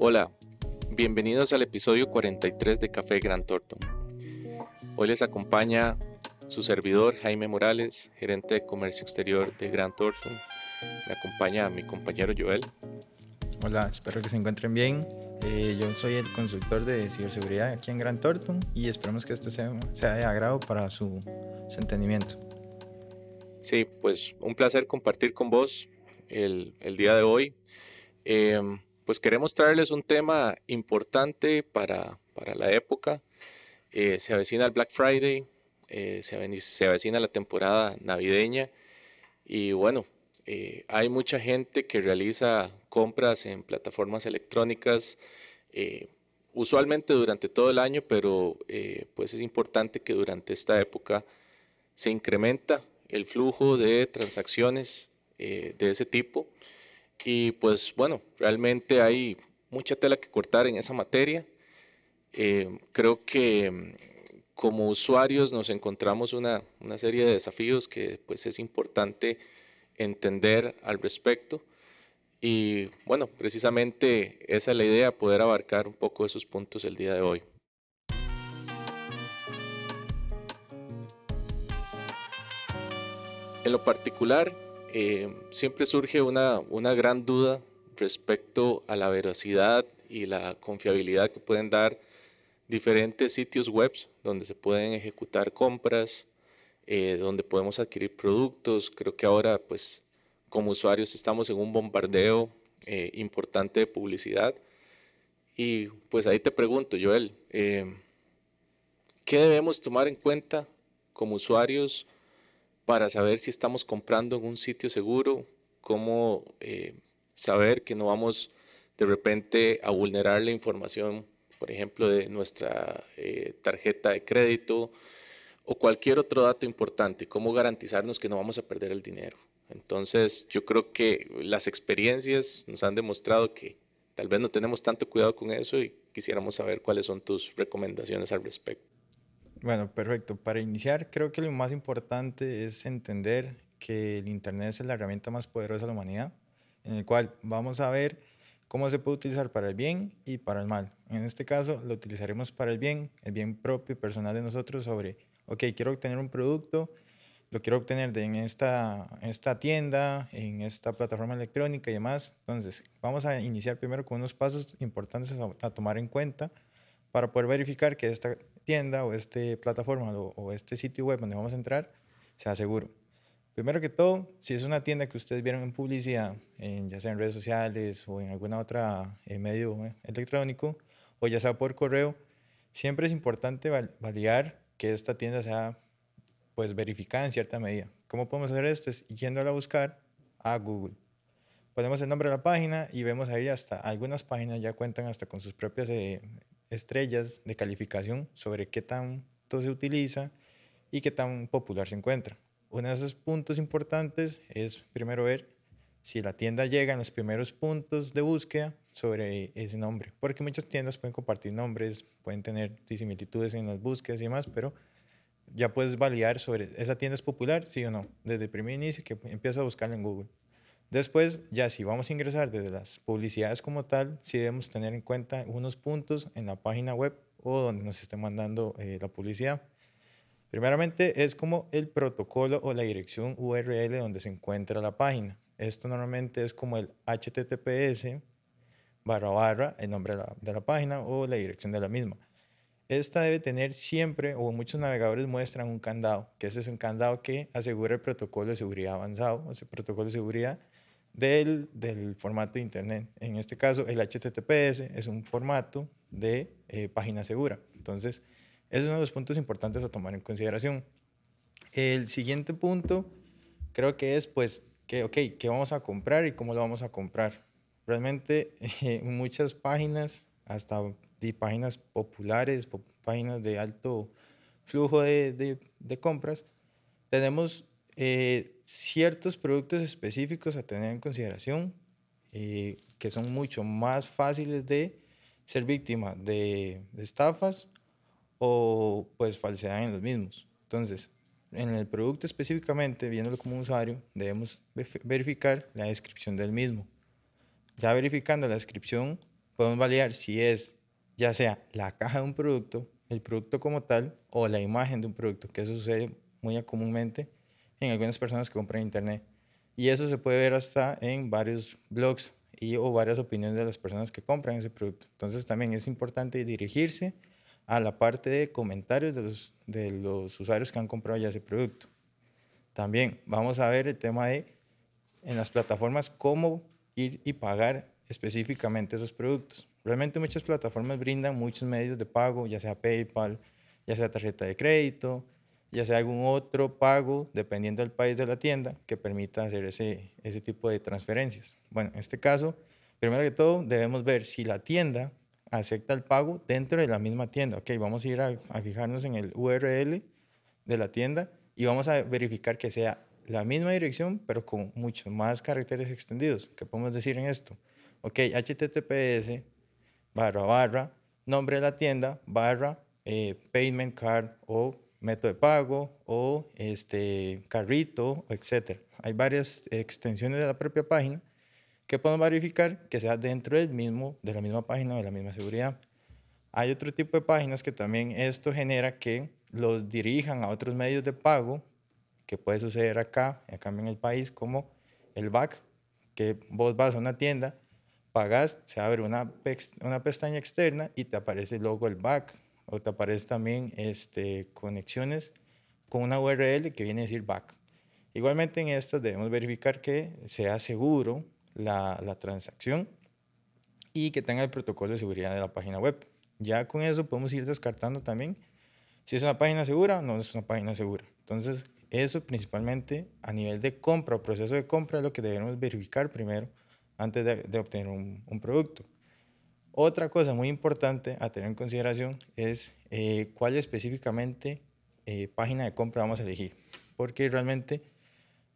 Hola, bienvenidos al episodio 43 de Café Gran Thornton. Hoy les acompaña su servidor Jaime Morales, gerente de comercio exterior de Gran Thornton. Me acompaña mi compañero Joel. Hola, espero que se encuentren bien. Eh, yo soy el consultor de ciberseguridad aquí en Gran Thornton y esperamos que este sea, sea de agrado para su, su, entendimiento. Sí, pues un placer compartir con vos el, el día de hoy. Eh, pues queremos traerles un tema importante para, para la época. Eh, se avecina el Black Friday, eh, se, avecina la temporada navideña y bueno, eh, hay mucha gente que realiza compras en plataformas electrónicas usualmente durante todo el año, pero pues es importante que durante esta época se incrementa el flujo de transacciones de ese tipo y pues bueno, realmente hay mucha tela que cortar en esa materia. Eh, creo que mm, como usuarios nos encontramos una, una, serie de desafíos que pues es importante entender al respecto. Y bueno, precisamente esa es la idea, poder abarcar un poco esos puntos el día de hoy. En lo particular, eh, siempre surge una, una gran duda respecto a la veracidad y la confiabilidad que pueden dar diferentes sitios web donde se pueden ejecutar compras, eh, donde podemos adquirir productos. Creo que ahora, pues, como usuarios estamos en un bombardeo eh, importante de publicidad. Y pues ahí te pregunto, Joel, ¿qué debemos tomar en cuenta como usuarios para saber si estamos comprando en un sitio seguro, cómo eh, saber que no vamos de repente a vulnerar la información, por ejemplo, de nuestra eh, tarjeta de crédito o cualquier otro dato importante, cómo garantizarnos que no vamos a perder el dinero. Entonces, yo creo que las experiencias nos han demostrado que tal vez no tenemos tanto cuidado con eso y quisiéramos saber cuáles son tus recomendaciones al respecto. Bueno, perfecto. Para iniciar, creo que lo más importante es entender que el Internet es la herramienta más poderosa de la humanidad, en el cual vamos a ver cómo se puede utilizar para el bien y para el mal. En este caso, lo utilizaremos para el bien, el bien propio y personal de nosotros sobre, ok, quiero obtener un producto, lo quiero obtener de en esta, esta tienda, en esta plataforma electrónica y demás. Entonces, vamos a iniciar primero con unos pasos importantes a, a tomar en cuenta para poder verificar que esta tienda o esta plataforma o, este sitio web donde vamos a entrar sea seguro. Primero que todo, si es una tienda que ustedes vieron en publicidad, en, ya sea en redes sociales o en alguna otra eh, medio eh, electrónico, o ya sea por correo, siempre es importante validar que esta tienda sea pues verificada en cierta medida. ¿Cómo podemos hacer esto? Es yéndola a buscar a Google. Ponemos el nombre de la página y vemos ahí hasta algunas páginas ya cuentan hasta con sus propias eh, estrellas de calificación sobre qué tanto se utiliza y qué tan popular se encuentra. Uno de esos puntos importantes es primero ver si la tienda llega en los primeros puntos de búsqueda sobre ese nombre, porque muchas tiendas pueden compartir nombres, pueden tener similitudes en las búsquedas y demás, pero ya puedes validar sobre esa tienda es popular, sí o no, desde el primer inicio que empiezas a buscarla en Google. Después, ya si vamos a ingresar desde las publicidades como tal, sí debemos tener en cuenta unos puntos en la página web o donde nos esté mandando eh, la publicidad. Primeramente es como el protocolo o la dirección URL donde se encuentra la página. Esto normalmente es como el HTTPS barra barra, el nombre de la, de la página o la dirección de la misma. Esta debe tener siempre, o muchos navegadores muestran un candado, que ese es un candado que asegura el protocolo de seguridad avanzado, ese protocolo de seguridad del, del, formato de Internet. En este caso, el HTTPS es un formato de eh, página segura. Entonces, es uno de los puntos importantes a tomar en consideración. El siguiente punto creo que es, pues, que, ok, ¿qué vamos a comprar y cómo lo vamos a comprar? Realmente, muchas páginas, hasta de páginas populares, páginas de alto flujo de, de compras, tenemos eh, ciertos productos específicos a tener en consideración eh, que son mucho más fáciles de ser víctima de, estafas o pues falsedad en los mismos. Entonces, en el producto específicamente, viéndolo como usuario, debemos verificar la descripción del mismo. Ya verificando la descripción, podemos validar si es ya sea la caja de un producto, el producto como tal, o la imagen de un producto, que eso sucede muy comúnmente en algunas personas que compran internet. Y eso se puede ver hasta en varios blogs y o varias opiniones de las personas que compran ese producto. Entonces también es importante dirigirse a la parte de comentarios de los, de los usuarios que han comprado ya ese producto. También vamos a ver el tema de en las plataformas cómo ir y pagar específicamente esos productos. Realmente muchas plataformas brindan muchos medios de pago, ya sea PayPal, ya sea tarjeta de crédito, ya sea algún otro pago, dependiendo del país de la tienda, que permita hacer ese, ese tipo de transferencias. Bueno, en este caso, primero que todo, debemos ver si la tienda acepta el pago dentro de la misma tienda. Ok, vamos a ir a, fijarnos en el URL de la tienda y vamos a verificar que sea la misma dirección, pero con muchos más caracteres extendidos. ¿Qué podemos decir en esto? Ok, HTTPS barra barra, nombre de la tienda, barra, eh, payment card o método de pago o este carrito, etc. Hay varias extensiones de la propia página que podemos verificar que sea dentro del mismo, de la misma página o de la misma seguridad. Hay otro tipo de páginas que también esto genera que los dirijan a otros medios de pago, que puede suceder acá, acá en el país, como el BAC, que vos vas a una tienda, pagas, se abre una, una pestaña externa y te aparece el logo del BAC o te aparece también este, conexiones con una URL que viene a decir back. Igualmente en estas debemos verificar que sea seguro la, la transacción y que tenga el protocolo de seguridad de la página web. Ya con eso podemos ir descartando también si es una página segura o no es una página segura. Entonces, eso principalmente a nivel de compra o proceso de compra es lo que debemos verificar primero antes de, de obtener un, un producto. Otra cosa muy importante a tener en consideración es eh, cuál específicamente eh, página de compra vamos a elegir. Porque realmente,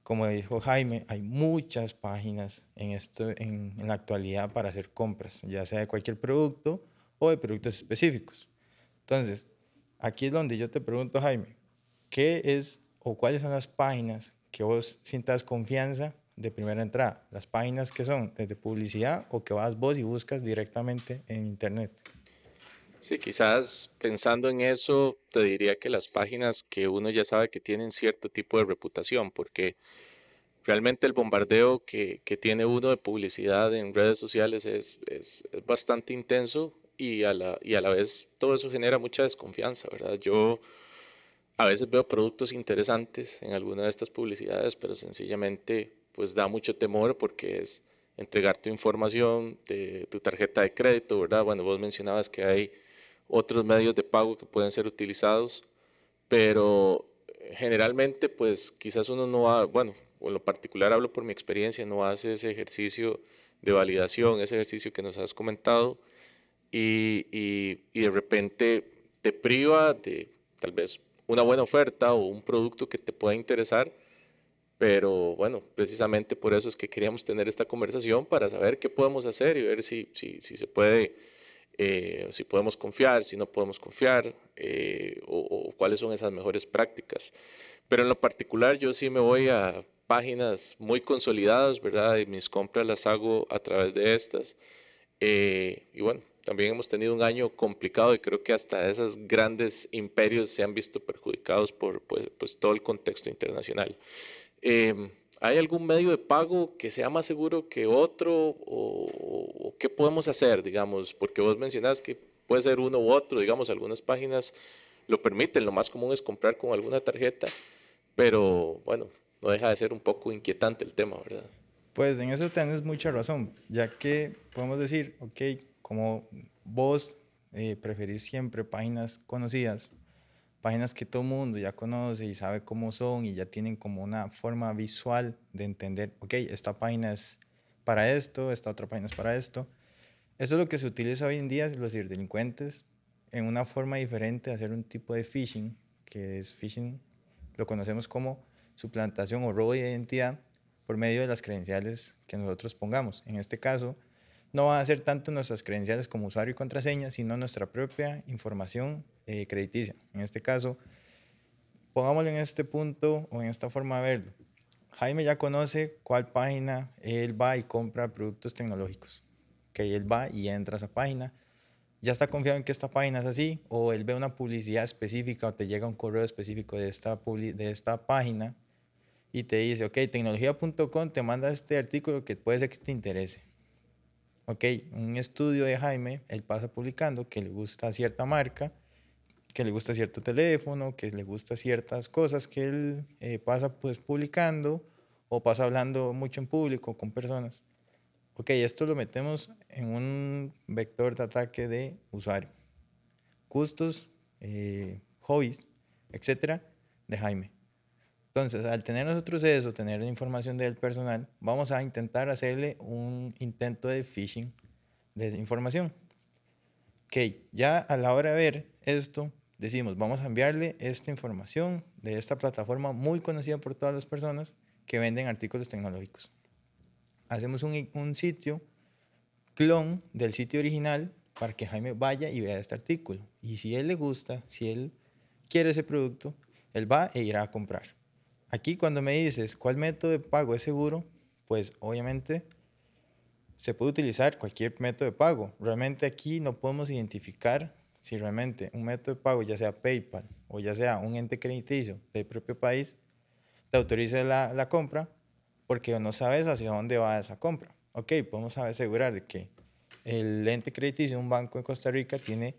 como dijo Jaime, hay muchas páginas en, esto, en, la actualidad para hacer compras, ya sea de cualquier producto o de productos específicos. Entonces, aquí es donde yo te pregunto, Jaime, ¿qué es o cuáles son las páginas que vos sientas confianza de primera entrada, las páginas que son de publicidad o que vas vos y buscas directamente en internet. Sí, quizás pensando en eso, te diría que las páginas que uno ya sabe que tienen cierto tipo de reputación, porque realmente el bombardeo que, que tiene uno de publicidad en redes sociales es, es, es bastante intenso y a, la, y a la vez todo eso genera mucha desconfianza, ¿verdad? Yo a veces veo productos interesantes en alguna de estas publicidades, pero sencillamente pues da mucho temor porque es entregar tu información tu tarjeta de crédito, ¿verdad? Bueno, vos mencionabas que hay otros medios de pago que pueden ser utilizados, pero generalmente pues quizás uno no va, bueno, en lo particular hablo por mi experiencia, no hace ese ejercicio de validación, ese ejercicio que nos has comentado, y, y de repente te priva de tal vez una buena oferta o un producto que te pueda interesar pero bueno, precisamente por eso es que queríamos tener esta conversación para saber qué podemos hacer y ver si, si, si se puede, eh, si podemos confiar, si no podemos confiar eh, o, o, cuáles son esas mejores prácticas. Pero en lo particular yo sí me voy a páginas muy consolidadas, ¿verdad? Y mis compras las hago a través de estas. Eh, y bueno, también hemos tenido un año complicado y creo que hasta esos grandes imperios se han visto perjudicados por pues, pues todo el contexto internacional. Eh, ¿Hay algún medio de pago que sea más seguro que otro? O, o, qué podemos hacer, digamos? Porque vos mencionás que puede ser uno u otro, digamos, algunas páginas lo permiten, lo más común es comprar con alguna tarjeta, pero bueno, no deja de ser un poco inquietante el tema, ¿verdad? Pues en eso tienes mucha razón, ya que podemos decir, ok, como vos eh, preferís siempre páginas conocidas, páginas que todo mundo ya conoce y sabe cómo son y ya tienen como una forma visual de entender, ok, esta página es para esto, esta otra página es para esto. Eso es lo que se utiliza hoy en día, los delincuentes, en una forma diferente de hacer un tipo de phishing, que es phishing, lo conocemos como suplantación o robo de identidad por medio de las credenciales que nosotros pongamos. En este caso, no va a ser tanto nuestras credenciales como usuario y contraseña, sino nuestra propia información eh, crediticia. En este caso, pongámoslo en este punto o en esta forma de verlo. Jaime ya conoce cuál página él va y compra productos tecnológicos. Que él va y entra a esa página. Ya está confiado en que esta página es así, o él ve una publicidad específica o te llega un correo específico de esta, de esta página y te dice, ok, tecnología.com te manda este artículo que puede ser que te interese. Ok, un estudio de Jaime, él pasa publicando que le gusta cierta marca, que le gusta cierto teléfono, que le gusta ciertas cosas que él eh, pasa pues publicando o pasa hablando mucho en público con personas. Ok, esto lo metemos en un vector de ataque de usuario. Gustos, eh, hobbies, etcétera, de Jaime. Entonces, al tener nosotros eso, tener la información del personal, vamos a intentar hacerle un intento de phishing de información. Ok, ya a la hora de ver esto, decimos, vamos a enviarle esta información de esta plataforma muy conocida por todas las personas que venden artículos tecnológicos. Hacemos un, sitio clon del sitio original para que Jaime vaya y vea este artículo. Y si él le gusta, si él quiere ese producto, él va e irá a comprar. Aquí cuando me dices cuál método de pago es seguro, pues obviamente se puede utilizar cualquier método de pago. Realmente aquí no podemos identificar si realmente un método de pago, ya sea PayPal o ya sea un ente crediticio del propio país, te autorice la, la compra porque no sabes hacia dónde va esa compra. Ok, podemos asegurar de que el ente crediticio, un banco en Costa Rica, tiene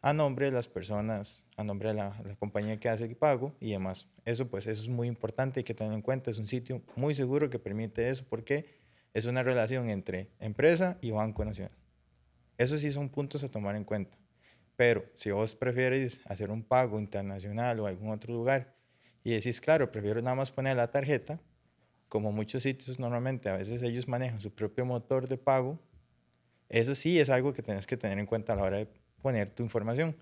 a nombre de las personas, a nombre de la, compañía que hace el pago y demás. Eso pues eso es muy importante y que tener en cuenta. Es un sitio muy seguro que permite eso porque es una relación entre empresa y Banco Nacional. Eso sí son puntos a tomar en cuenta. Pero si vos prefieres hacer un pago internacional o algún otro lugar y decís, claro, prefiero nada más poner la tarjeta, como muchos sitios normalmente, a veces ellos manejan su propio motor de pago, eso sí es algo que tenés que tener en cuenta a la hora de poner tu información.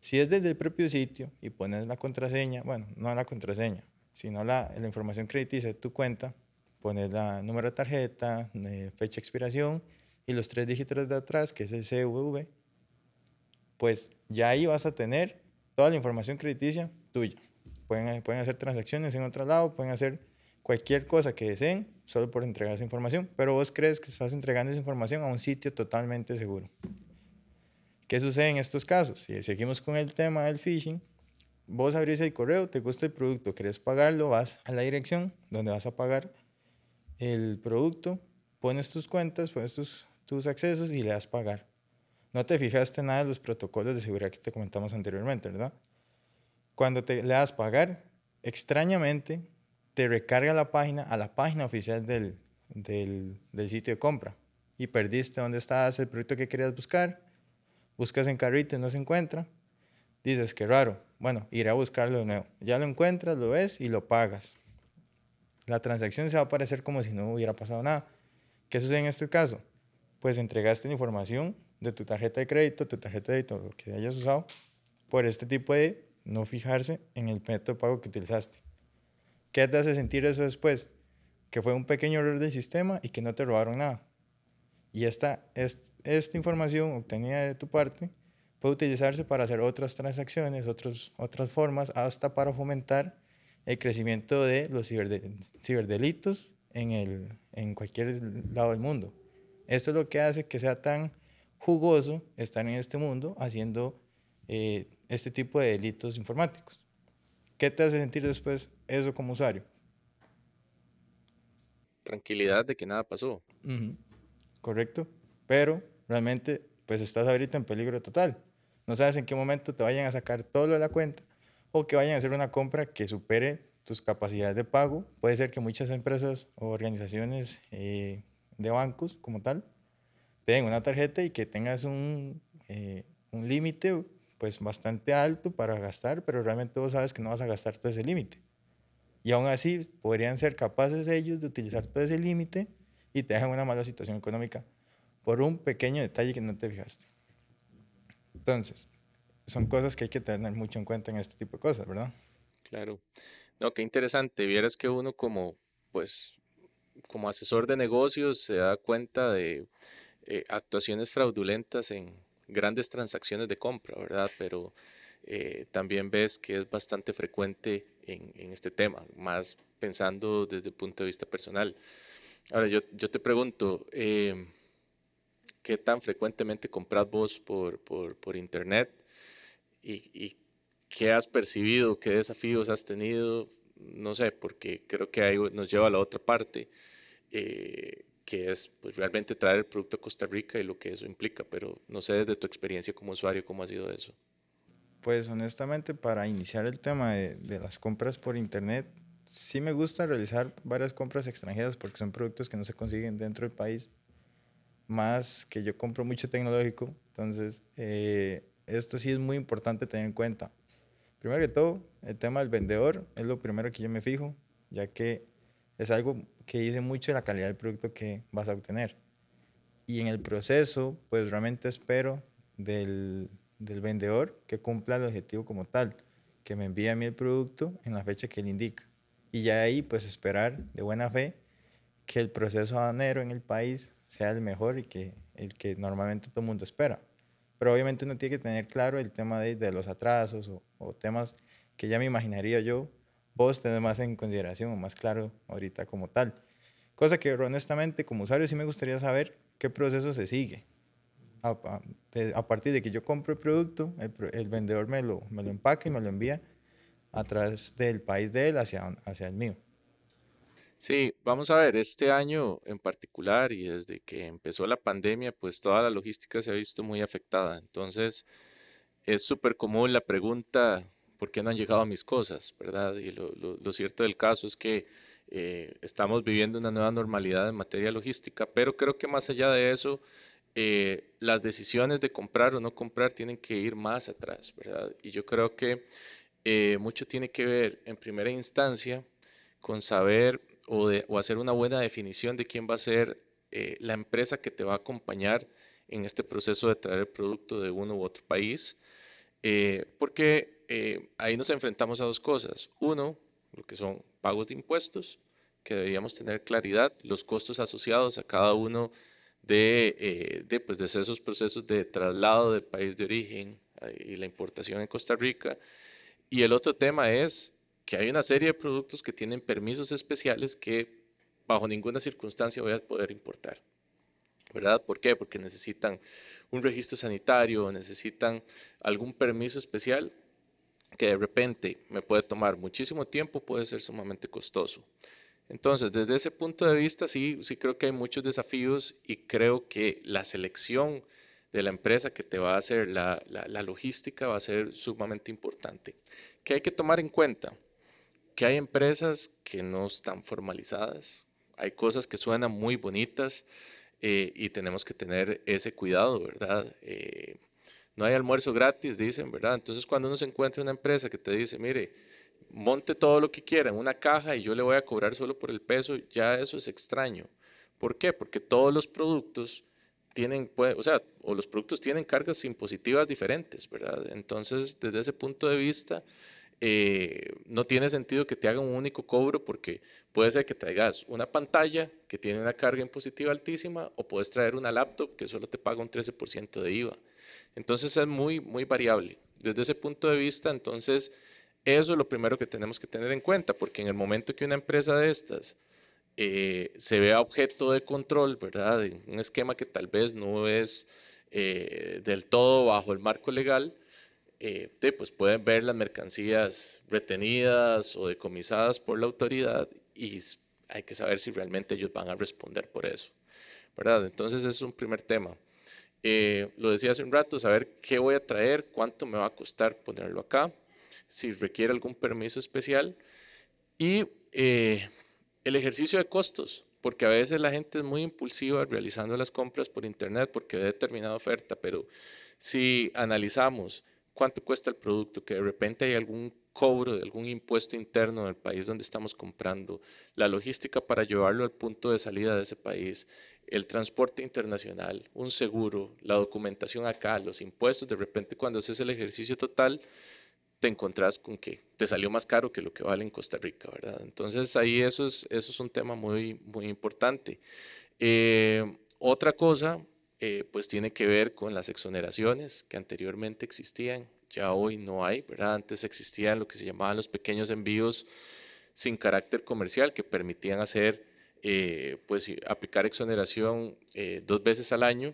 Si es desde el propio sitio y pones la contraseña, bueno, no la contraseña, sino la, información crediticia de tu cuenta, pones la número de tarjeta, eh, fecha de expiración y los tres dígitos de atrás, que es el CVV, pues ya ahí vas a tener toda la información crediticia tuya. Pueden, pueden hacer transacciones en otro lado, pueden hacer cualquier cosa que deseen solo por entregar esa información, pero vos crees que estás entregando esa información a un sitio totalmente seguro. ¿Qué sucede en estos casos? Si seguimos con el tema del phishing, vos abrís el correo, te gusta el producto, querés pagarlo, vas a la dirección donde vas a pagar el producto, pones tus cuentas, pones tus, tus accesos y le das pagar no te fijaste nada de los protocolos de seguridad que te comentamos anteriormente, ¿verdad? Cuando te le das pagar, extrañamente te recarga la página a la página oficial del, del, del sitio de compra y perdiste dónde estabas el producto que querías buscar, buscas en carrito y no se encuentra, dices que raro, bueno, iré a buscarlo de nuevo, ya lo encuentras, lo ves y lo pagas. La transacción se va a aparecer como si no hubiera pasado nada. ¿Qué sucede en este caso? Pues entregaste la información de tu tarjeta de crédito, tu tarjeta de débito, lo que hayas usado, por este tipo de no fijarse en el método de pago que utilizaste. ¿Qué te hace sentir eso después? Que fue un pequeño error del sistema y que no te robaron nada. Y esta, esta información obtenida de tu parte puede utilizarse para hacer otras transacciones, otros, otras formas, hasta para fomentar el crecimiento de los ciberdelitos en, el, en cualquier lado del mundo. Esto es lo que hace que sea tan jugoso estar en este mundo haciendo eh, este tipo de delitos informáticos. ¿Qué te hace sentir después eso como usuario? Tranquilidad de que nada pasó. Correcto. Pero realmente, pues estás ahorita en peligro total. No sabes en qué momento te vayan a sacar todo lo de la cuenta o que vayan a hacer una compra que supere tus capacidades de pago. Puede ser que muchas empresas o organizaciones eh, de bancos como tal den una tarjeta y que tengas un, eh, un límite pues bastante alto para gastar, pero realmente vos sabes que no vas a gastar todo ese límite. Y aún así podrían ser capaces ellos de utilizar todo ese límite y te dejan una mala situación económica por un pequeño detalle que no te fijaste. Entonces, son cosas que hay que tener mucho en cuenta en este tipo de cosas, ¿verdad? Claro. No, qué interesante. Vieras que uno como, pues, como asesor de negocios se da cuenta de eh, actuaciones fraudulentas en grandes transacciones de compra, ¿verdad? Pero eh, también ves que es bastante frecuente en, en, este tema, más pensando desde el punto de vista personal. Ahora, yo, yo te pregunto, eh, qué tan frecuentemente compras vos por, por, por internet y, y, qué has percibido, qué desafíos has tenido, no sé, porque creo que ahí nos lleva a la otra parte, eh, que es pues, realmente traer el producto a Costa Rica y lo que eso implica, pero no sé desde tu experiencia como usuario cómo ha sido eso. Pues honestamente, para iniciar el tema de, de las compras por internet, sí me gusta realizar varias compras extranjeras porque son productos que no se consiguen dentro del país, más que yo compro mucho tecnológico, entonces eh, esto sí es muy importante tener en cuenta. Primero que todo, el tema del vendedor es lo primero que yo me fijo, ya que es algo que dice mucho de la calidad del producto que vas a obtener. Y en el proceso, pues realmente espero del, del vendedor que cumpla el objetivo como tal, que me envíe a mí el producto en la fecha que él indica. Y ya ahí, pues esperar de buena fe que el proceso aduanero en el país sea el mejor y que el que normalmente todo el mundo espera. Pero obviamente uno tiene que tener claro el tema de, los atrasos o, temas que ya me imaginaría yo, vos tenés más en consideración o más claro ahorita como tal. Cosa que honestamente como usuario sí me gustaría saber qué proceso se sigue a, partir de que yo compro el producto, el, vendedor me lo, me lo empaca y me lo envía a del país de él hacia, hacia el mío. Sí, vamos a ver, este año en particular y desde que empezó la pandemia, pues toda la logística se ha visto muy afectada. Entonces, es súper común la pregunta, ¿por qué no han llegado mis cosas? ¿Verdad? Y lo, lo, cierto del caso es que eh, estamos viviendo una nueva normalidad en materia logística, pero creo que más allá de eso, eh, las decisiones de comprar o no comprar tienen que ir más atrás, ¿verdad? Y yo creo que eh, mucho tiene que ver en primera instancia con saber o, hacer una buena definición de quién va a ser eh, la empresa que te va a acompañar en este proceso de traer el producto de uno u otro país, porque ahí nos enfrentamos a dos cosas. Uno, lo que son pagos de impuestos, que deberíamos tener claridad, los costos asociados a cada uno de, eh, de, pues, de esos procesos de traslado del país de origen eh, y la importación en Costa Rica. Y el otro tema es que hay una serie de productos que tienen permisos especiales que bajo ninguna circunstancia voy a poder importar. ¿Verdad? ¿Por qué? Porque necesitan un registro sanitario, necesitan algún permiso especial que de repente me puede tomar muchísimo tiempo, puede ser sumamente costoso. Entonces, desde ese punto de vista, sí, sí creo que hay muchos desafíos y creo que la selección de la empresa que te va a hacer la, la, logística va a ser sumamente importante. ¿Qué hay que tomar en cuenta? Que hay empresas que no están formalizadas, hay cosas que suenan muy bonitas eh, y tenemos que tener ese cuidado, ¿verdad? Eh, no hay almuerzo gratis, dicen, ¿verdad? Entonces, cuando uno se encuentra una empresa que te dice, mire, monte todo lo que quiera en una caja y yo le voy a cobrar solo por el peso, ya eso es extraño. ¿Por qué? Porque todos los productos tienen, o sea, o los productos tienen cargas impositivas diferentes, ¿verdad? Entonces, desde ese punto de vista, eh, no tiene sentido que te hagan un único cobro porque puede ser que traigas una pantalla que tiene una carga impositiva altísima o puedes traer una laptop que solo te paga un 13% de IVA. Entonces es muy, muy variable. Desde ese punto de vista, entonces, eso es lo primero que tenemos que tener en cuenta, porque en el momento que una empresa de estas eh, se vea objeto de control, ¿verdad? En un esquema que tal vez no es eh, del todo bajo el marco legal, eh, pues pueden ver las mercancías retenidas o decomisadas por la autoridad y hay que saber si realmente ellos van a responder por eso, ¿verdad? Entonces es un primer tema. lo decía hace un rato, saber qué voy a traer, cuánto me va a costar ponerlo acá si requiere algún permiso especial. Y eh, el ejercicio de costos, porque a veces la gente es muy impulsiva realizando las compras por internet porque ve determinada oferta, pero si analizamos cuánto cuesta el producto, que de repente hay algún cobro de algún impuesto interno del país donde estamos comprando, la logística para llevarlo al punto de salida de ese país, el transporte internacional, un seguro, la documentación acá, los impuestos, de repente cuando haces el ejercicio total, te encontrás con que te salió más caro que lo que vale en Costa Rica, ¿verdad? Entonces ahí eso es, eso es un tema muy, muy importante. Eh, otra cosa, eh, pues tiene que ver con las exoneraciones que anteriormente existían, ya hoy no hay, ¿verdad? Antes existían lo que se llamaban los pequeños envíos sin carácter comercial que permitían hacer, eh, pues aplicar exoneración dos veces al año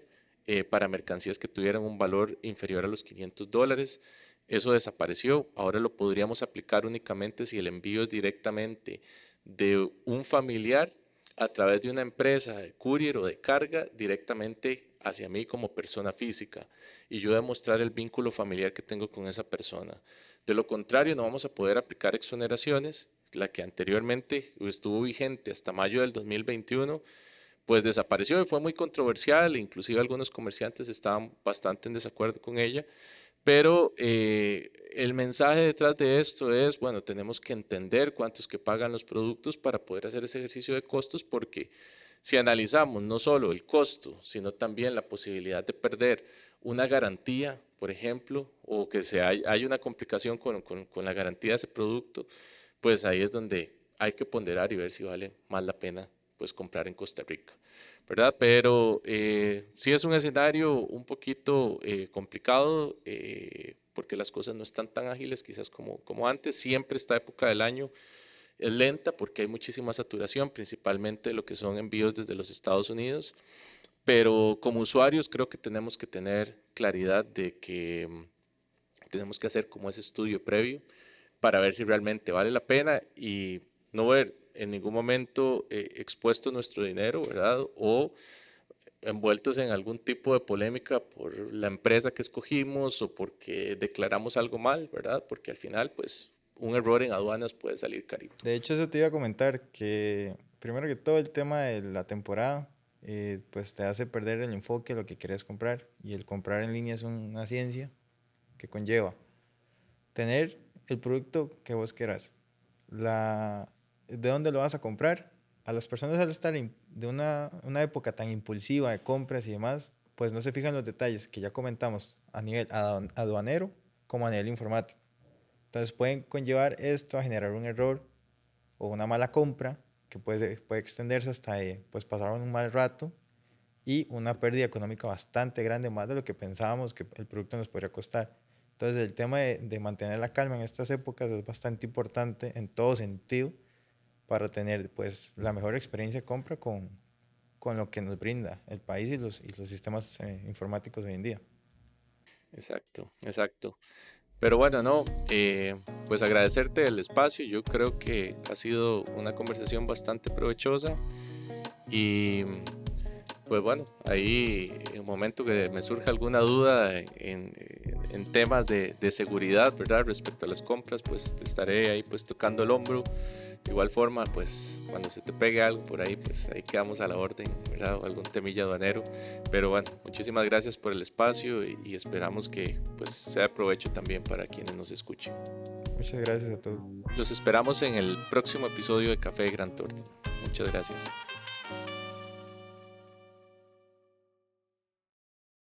eh, para mercancías que tuvieran un valor inferior a los 500 dólares. Eso desapareció. Ahora lo podríamos aplicar únicamente si el envío es directamente de un familiar a través de una empresa de courier o de carga directamente hacia mí como persona física y yo demostrar el vínculo familiar que tengo con esa persona. De lo contrario, no vamos a poder aplicar exoneraciones, la que anteriormente estuvo vigente hasta mayo del 2021 pues desapareció y fue muy controversial, inclusive algunos comerciantes estaban bastante en desacuerdo con ella, pero eh, el mensaje detrás de esto es, bueno, tenemos que entender cuántos que pagan los productos para poder hacer ese ejercicio de costos, porque si analizamos no solo el costo, sino también la posibilidad de perder una garantía, por ejemplo, o que se hay, una complicación con, con, con la garantía de ese producto, pues ahí es donde hay que ponderar y ver si vale más la pena pues comprar en Costa Rica, ¿verdad? Pero eh, sí es un escenario un poquito eh, complicado eh, porque las cosas no están tan ágiles quizás como, como antes. Siempre esta época del año es lenta porque hay muchísima saturación, principalmente lo que son envíos desde los Estados Unidos. Pero como usuarios creo que tenemos que tener claridad de que mm, tenemos que hacer como ese estudio previo para ver si realmente vale la pena y no ver en ningún momento eh, expuesto nuestro dinero, ¿verdad? O envueltos en algún tipo de polémica por la empresa que escogimos o porque declaramos algo mal, ¿verdad? Porque al final, pues, un error en aduanas puede salir carito. De hecho, eso te iba a comentar, que primero que todo el tema de la temporada, eh, pues te hace perder el enfoque lo que quieres comprar. Y el comprar en línea es una ciencia que conlleva tener el producto que vos quieras. La, de dónde lo vas a comprar. A las personas al estar de una, una época tan impulsiva de compras y demás, pues no se fijan los detalles que ya comentamos a nivel aduanero como a nivel informático. Entonces pueden conllevar esto a generar un error o una mala compra que puede, puede extenderse hasta eh, pues pasar un mal rato y una pérdida económica bastante grande, más de lo que pensábamos que el producto nos podría costar. Entonces el tema de, de mantener la calma en estas épocas es bastante importante en todo sentido para tener pues la mejor experiencia de compra con, con lo que nos brinda el país y los, y los sistemas eh, informáticos hoy en día. Exacto, exacto. Pero bueno, no, eh, pues agradecerte el espacio. Yo creo que ha sido una conversación bastante provechosa y pues bueno, ahí en un momento que me surja alguna duda en, en temas de, de, seguridad, ¿verdad? Respecto a las compras, pues te estaré ahí pues tocando el hombro. De igual forma, pues cuando se te pegue algo por ahí, pues ahí quedamos a la orden, ¿verdad? O algún temilla aduanero. Pero bueno, muchísimas gracias por el espacio y, y esperamos que pues sea de provecho también para quienes nos escuchen. Muchas gracias a todos. Los esperamos en el próximo episodio de Café de Gran Torto. Muchas gracias.